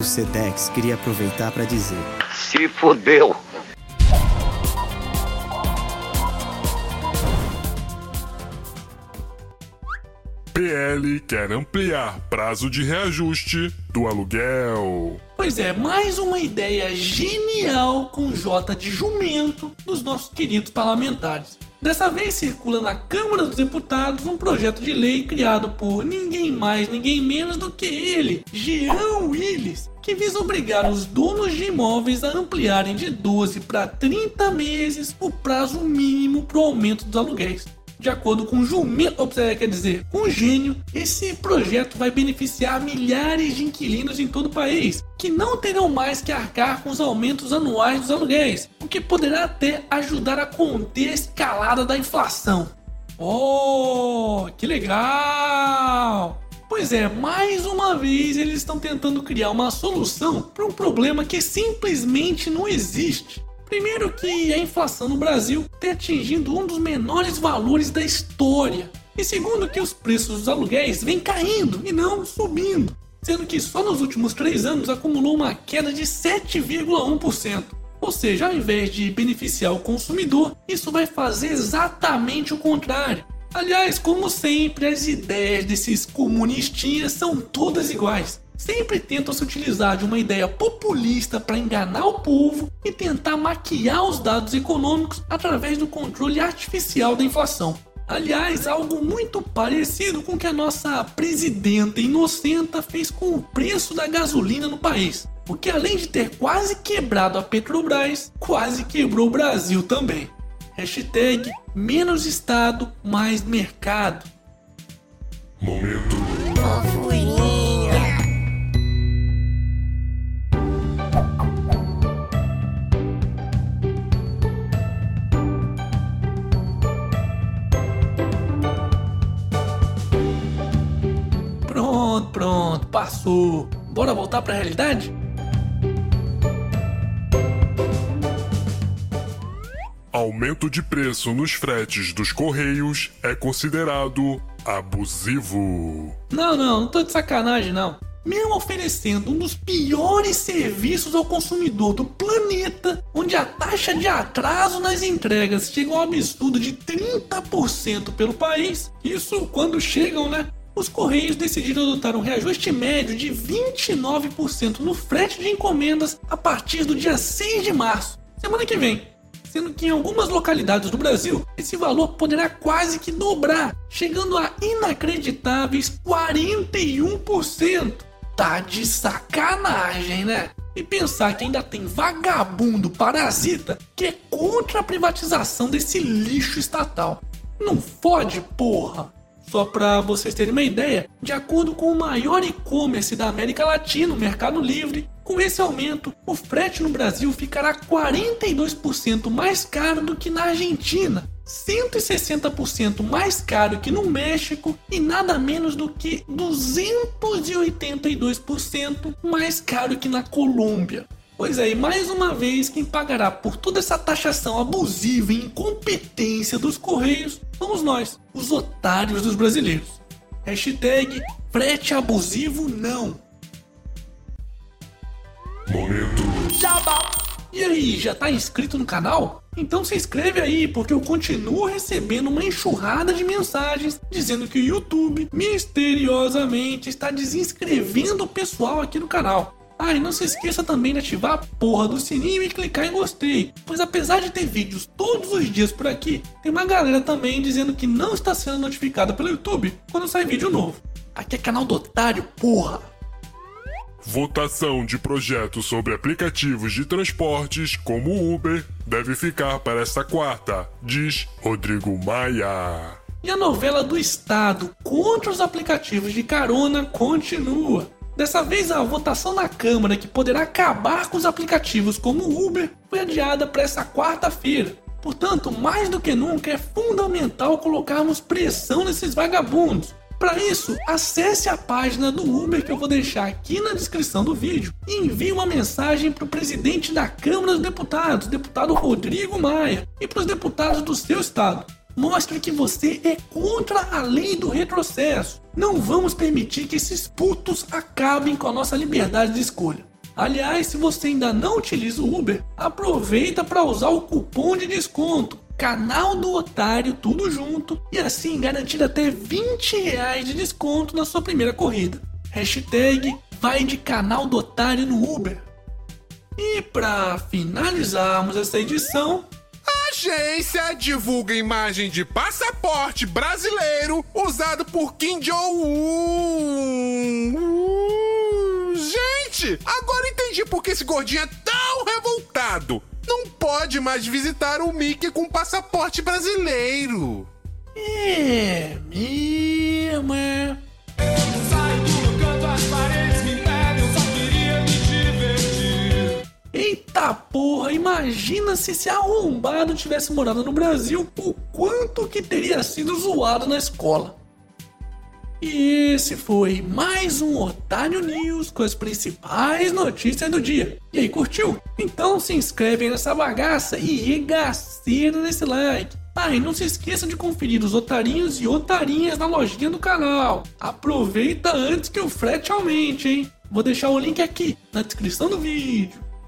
O Sedex queria aproveitar para dizer: Se fodeu! PL quer ampliar prazo de reajuste do aluguel. Pois é, mais uma ideia genial com J de jumento dos nossos queridos parlamentares. Dessa vez circula na Câmara dos Deputados um projeto de lei criado por ninguém mais, ninguém menos do que ele, Jean Willis, que visa obrigar os donos de imóveis a ampliarem de 12 para 30 meses o prazo mínimo para o aumento dos aluguéis. De acordo com o Jumento, quer dizer, com gênio, esse projeto vai beneficiar milhares de inquilinos em todo o país, que não terão mais que arcar com os aumentos anuais dos aluguéis, o que poderá até ajudar a conter a escalada da inflação. Oh, que legal! Pois é, mais uma vez eles estão tentando criar uma solução para um problema que simplesmente não existe. Primeiro que a inflação no Brasil tem atingido um dos menores valores da história. E segundo que os preços dos aluguéis vêm caindo e não subindo, sendo que só nos últimos três anos acumulou uma queda de 7,1%. Ou seja, ao invés de beneficiar o consumidor, isso vai fazer exatamente o contrário. Aliás, como sempre, as ideias desses comunistinhas são todas iguais sempre tentam se utilizar de uma ideia populista para enganar o povo e tentar maquiar os dados econômicos através do controle artificial da inflação. Aliás, algo muito parecido com o que a nossa presidenta inocenta fez com o preço da gasolina no país. Porque além de ter quase quebrado a Petrobras, quase quebrou o Brasil também. Hashtag menos Estado, mais mercado. Momento. Pronto, pronto, passou. Bora voltar para a realidade? Aumento de preço nos fretes dos correios é considerado abusivo. Não, não, não tô de sacanagem não. Mesmo oferecendo um dos piores serviços ao consumidor do planeta, onde a taxa de atraso nas entregas chega a um absurdo de 30% pelo país, isso quando chegam, né? Os Correios decidiram adotar um reajuste médio de 29% no frete de encomendas a partir do dia 6 de março, semana que vem sendo que em algumas localidades do Brasil esse valor poderá quase que dobrar, chegando a inacreditáveis 41%. Tá de sacanagem, né? E pensar que ainda tem vagabundo parasita que é contra a privatização desse lixo estatal. Não fode, porra! Só para vocês terem uma ideia, de acordo com o maior e-commerce da América Latina, o Mercado Livre, com esse aumento, o frete no Brasil ficará 42% mais caro do que na Argentina, 160% mais caro que no México e nada menos do que 282% mais caro que na Colômbia. Pois é, e mais uma vez, quem pagará por toda essa taxação abusiva e incompetência dos Correios somos nós, os otários dos brasileiros. Hashtag frete abusivo não. Momento. Jabá. E aí, já tá inscrito no canal? Então se inscreve aí, porque eu continuo recebendo uma enxurrada de mensagens dizendo que o YouTube misteriosamente está desinscrevendo o pessoal aqui no canal. Ah, e não se esqueça também de ativar a porra do sininho e clicar em gostei, pois apesar de ter vídeos todos os dias por aqui, tem uma galera também dizendo que não está sendo notificada pelo YouTube quando sai vídeo novo. Aqui é canal do otário, porra! Votação de projetos sobre aplicativos de transportes como o Uber deve ficar para esta quarta, diz Rodrigo Maia. E a novela do Estado contra os aplicativos de carona continua. Dessa vez, a votação na Câmara que poderá acabar com os aplicativos como o Uber foi adiada para essa quarta-feira. Portanto, mais do que nunca é fundamental colocarmos pressão nesses vagabundos. Para isso, acesse a página do Uber que eu vou deixar aqui na descrição do vídeo e envie uma mensagem para o presidente da Câmara dos Deputados, deputado Rodrigo Maia, e para os deputados do seu estado. Mostre que você é contra a lei do retrocesso. Não vamos permitir que esses putos acabem com a nossa liberdade de escolha. Aliás, se você ainda não utiliza o Uber, aproveita para usar o cupom de desconto canal do Otário, tudo junto, e assim garantir até 20 reais de desconto na sua primeira corrida. Hashtag vai de canal do Otário no Uber. E para finalizarmos essa edição, Agência divulga imagem de passaporte brasileiro usado por Kim Jong-un. Uh, gente, agora entendi por que esse gordinho é tão revoltado. Não pode mais visitar o Mickey com passaporte brasileiro. é mesmo, é. Eita porra, imagina se esse arrombado tivesse morado no Brasil, o quanto que teria sido zoado na escola. E esse foi mais um Otário News com as principais notícias do dia. E aí, curtiu? Então se inscreve nessa bagaça e regaceira nesse like. Ah, e não se esqueça de conferir os otarinhos e otarinhas na lojinha do canal. Aproveita antes que o frete aumente, hein? Vou deixar o link aqui na descrição do vídeo.